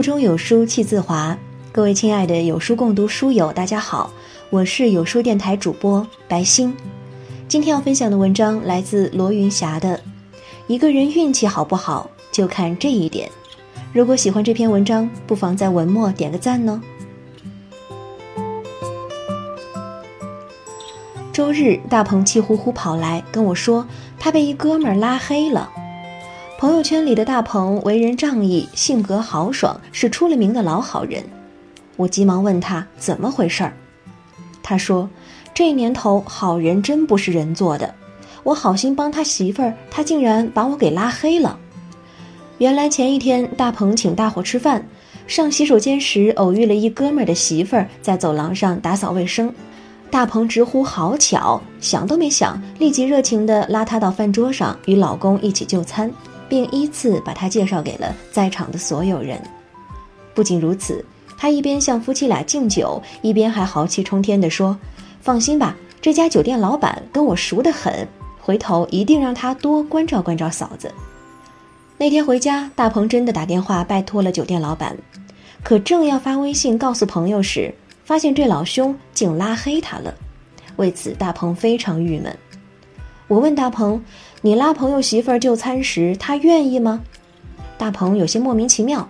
腹中有书气自华，各位亲爱的有书共读书友，大家好，我是有书电台主播白欣。今天要分享的文章来自罗云霞的《一个人运气好不好，就看这一点》。如果喜欢这篇文章，不妨在文末点个赞呢。周日，大鹏气呼呼跑来跟我说，他被一哥们儿拉黑了。朋友圈里的大鹏为人仗义，性格豪爽，是出了名的老好人。我急忙问他怎么回事儿。他说：“这年头好人真不是人做的。我好心帮他媳妇儿，他竟然把我给拉黑了。原来前一天大鹏请大伙吃饭，上洗手间时偶遇了一哥们儿的媳妇儿在走廊上打扫卫生，大鹏直呼好巧，想都没想，立即热情地拉她到饭桌上与老公一起就餐。”并依次把他介绍给了在场的所有人。不仅如此，他一边向夫妻俩敬酒，一边还豪气冲天地说：“放心吧，这家酒店老板跟我熟得很，回头一定让他多关照关照嫂子。”那天回家，大鹏真的打电话拜托了酒店老板，可正要发微信告诉朋友时，发现这老兄竟拉黑他了。为此，大鹏非常郁闷。我问大鹏：“你拉朋友媳妇儿就餐时，他愿意吗？”大鹏有些莫名其妙，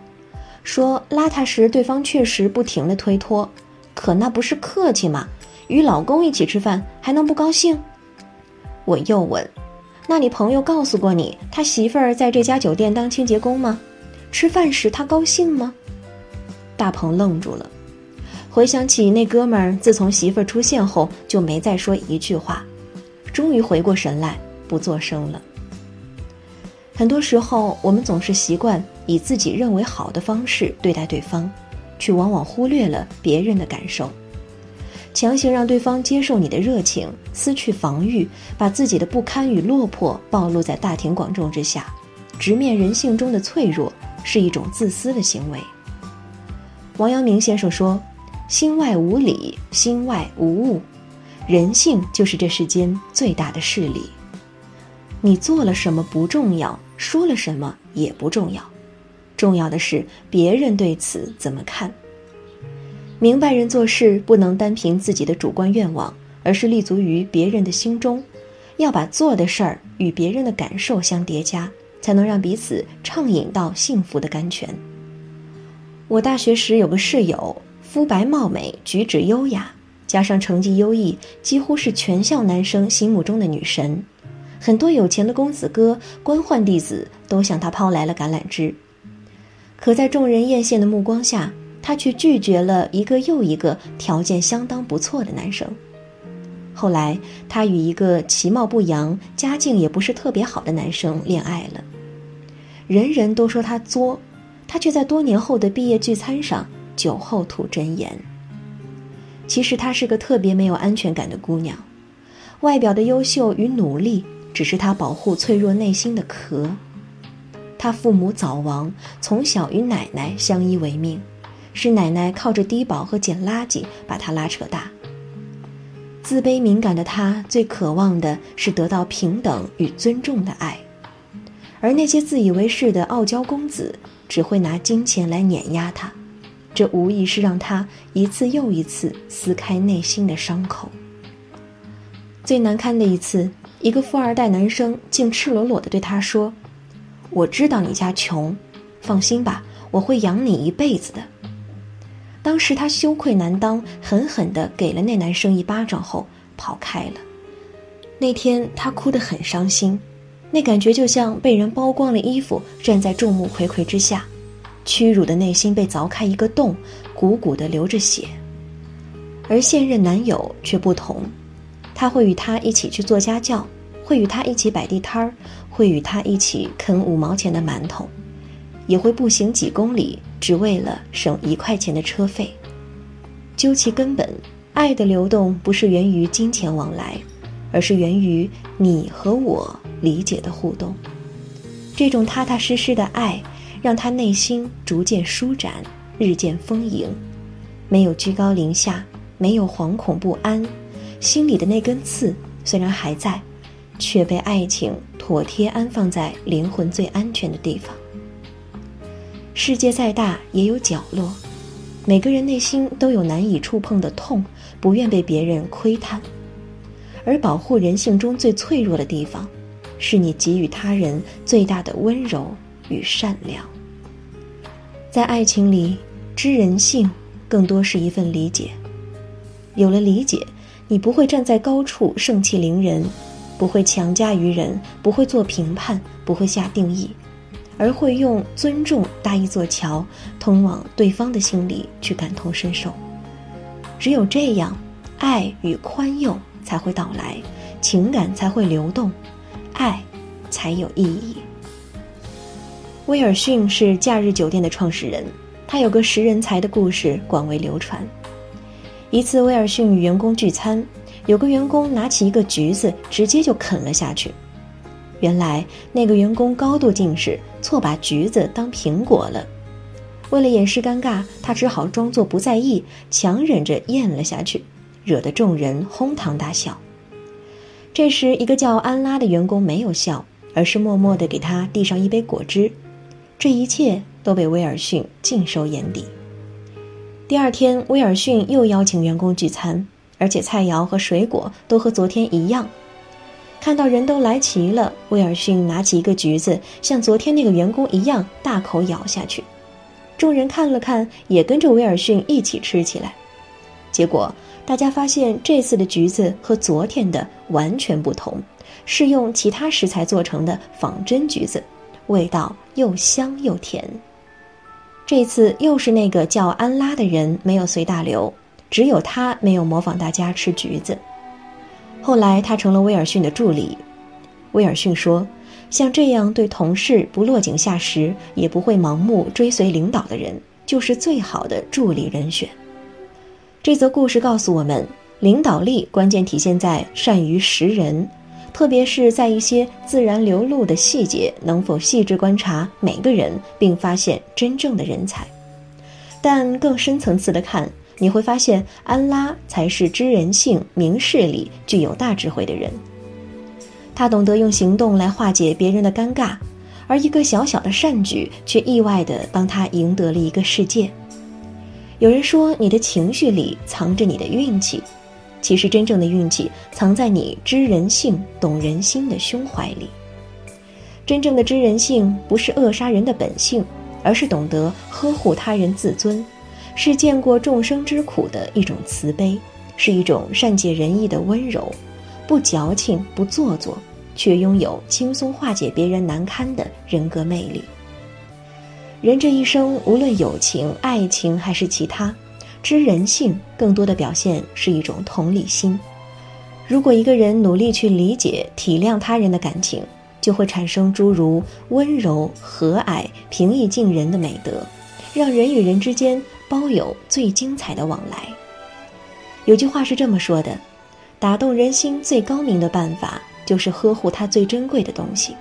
说：“拉他时，对方确实不停的推脱，可那不是客气吗？与老公一起吃饭，还能不高兴？”我又问：“那你朋友告诉过你，他媳妇儿在这家酒店当清洁工吗？吃饭时他高兴吗？”大鹏愣住了，回想起那哥们儿自从媳妇儿出现后，就没再说一句话。终于回过神来，不作声了。很多时候，我们总是习惯以自己认为好的方式对待对方，却往往忽略了别人的感受。强行让对方接受你的热情，撕去防御，把自己的不堪与落魄暴露在大庭广众之下，直面人性中的脆弱，是一种自私的行为。王阳明先生说：“心外无理，心外无物。”人性就是这世间最大的势力。你做了什么不重要，说了什么也不重要，重要的是别人对此怎么看。明白人做事不能单凭自己的主观愿望，而是立足于别人的心中，要把做的事儿与别人的感受相叠加，才能让彼此畅饮到幸福的甘泉。我大学时有个室友，肤白貌美，举止优雅。加上成绩优异，几乎是全校男生心目中的女神，很多有钱的公子哥、官宦弟子都向她抛来了橄榄枝。可在众人艳羡的目光下，她却拒绝了一个又一个条件相当不错的男生。后来，她与一个其貌不扬、家境也不是特别好的男生恋爱了。人人都说她作，她却在多年后的毕业聚餐上酒后吐真言。其实她是个特别没有安全感的姑娘，外表的优秀与努力只是她保护脆弱内心的壳。她父母早亡，从小与奶奶相依为命，是奶奶靠着低保和捡垃圾把她拉扯大。自卑敏感的她最渴望的是得到平等与尊重的爱，而那些自以为是的傲娇公子只会拿金钱来碾压她。这无疑是让他一次又一次撕开内心的伤口。最难堪的一次，一个富二代男生竟赤裸裸地对他说：“我知道你家穷，放心吧，我会养你一辈子的。”当时他羞愧难当，狠狠地给了那男生一巴掌后跑开了。那天他哭得很伤心，那感觉就像被人剥光了衣服，站在众目睽睽之下。屈辱的内心被凿开一个洞，鼓鼓的流着血。而现任男友却不同，他会与她一起去做家教，会与她一起摆地摊儿，会与她一起啃五毛钱的馒头，也会步行几公里，只为了省一块钱的车费。究其根本，爱的流动不是源于金钱往来，而是源于你和我理解的互动。这种踏踏实实的爱。让他内心逐渐舒展，日渐丰盈，没有居高临下，没有惶恐不安，心里的那根刺虽然还在，却被爱情妥帖安放在灵魂最安全的地方。世界再大也有角落，每个人内心都有难以触碰的痛，不愿被别人窥探。而保护人性中最脆弱的地方，是你给予他人最大的温柔与善良。在爱情里，知人性更多是一份理解。有了理解，你不会站在高处盛气凌人，不会强加于人，不会做评判，不会下定义，而会用尊重搭一座桥，通往对方的心里去感同身受。只有这样，爱与宽宥。才会到来，情感才会流动，爱才有意义。威尔逊是假日酒店的创始人，他有个识人才的故事广为流传。一次，威尔逊与员工聚餐，有个员工拿起一个橘子，直接就啃了下去。原来那个员工高度近视，错把橘子当苹果了。为了掩饰尴尬，他只好装作不在意，强忍着咽了下去。惹得众人哄堂大笑。这时，一个叫安拉的员工没有笑，而是默默地给他递上一杯果汁。这一切都被威尔逊尽收眼底。第二天，威尔逊又邀请员工聚餐，而且菜肴和水果都和昨天一样。看到人都来齐了，威尔逊拿起一个橘子，像昨天那个员工一样大口咬下去。众人看了看，也跟着威尔逊一起吃起来。结果。大家发现这次的橘子和昨天的完全不同，是用其他食材做成的仿真橘子，味道又香又甜。这次又是那个叫安拉的人没有随大流，只有他没有模仿大家吃橘子。后来他成了威尔逊的助理。威尔逊说：“像这样对同事不落井下石，也不会盲目追随领导的人，就是最好的助理人选。”这则故事告诉我们，领导力关键体现在善于识人，特别是在一些自然流露的细节，能否细致观察每个人，并发现真正的人才。但更深层次的看，你会发现安拉才是知人性、明事理、具有大智慧的人。他懂得用行动来化解别人的尴尬，而一个小小的善举，却意外地帮他赢得了一个世界。有人说，你的情绪里藏着你的运气，其实真正的运气藏在你知人性、懂人心的胸怀里。真正的知人性，不是扼杀人的本性，而是懂得呵护他人自尊，是见过众生之苦的一种慈悲，是一种善解人意的温柔，不矫情，不做作，却拥有轻松化解别人难堪的人格魅力。人这一生，无论友情、爱情还是其他，知人性更多的表现是一种同理心。如果一个人努力去理解、体谅他人的感情，就会产生诸如温柔、和蔼、平易近人的美德，让人与人之间包有最精彩的往来。有句话是这么说的：打动人心最高明的办法，就是呵护他最珍贵的东西。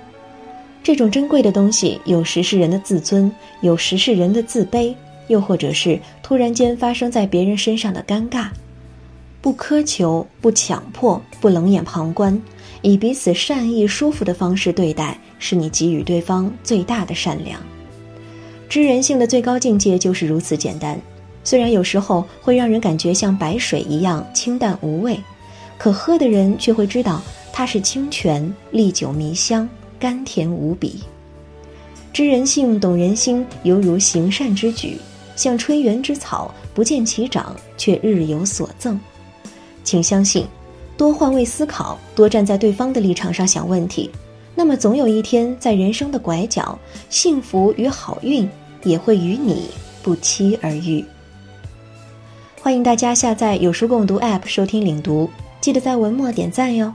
这种珍贵的东西，有时是人的自尊，有时是人的自卑，又或者是突然间发生在别人身上的尴尬。不苛求，不强迫，不冷眼旁观，以彼此善意、舒服的方式对待，是你给予对方最大的善良。知人性的最高境界就是如此简单。虽然有时候会让人感觉像白水一样清淡无味，可喝的人却会知道它是清泉，历久弥香。甘甜无比，知人性、懂人心，犹如行善之举，像春园之草，不见其长，却日有所增。请相信，多换位思考，多站在对方的立场上想问题，那么总有一天，在人生的拐角，幸福与好运也会与你不期而遇。欢迎大家下载有书共读 App 收听领读，记得在文末点赞哟。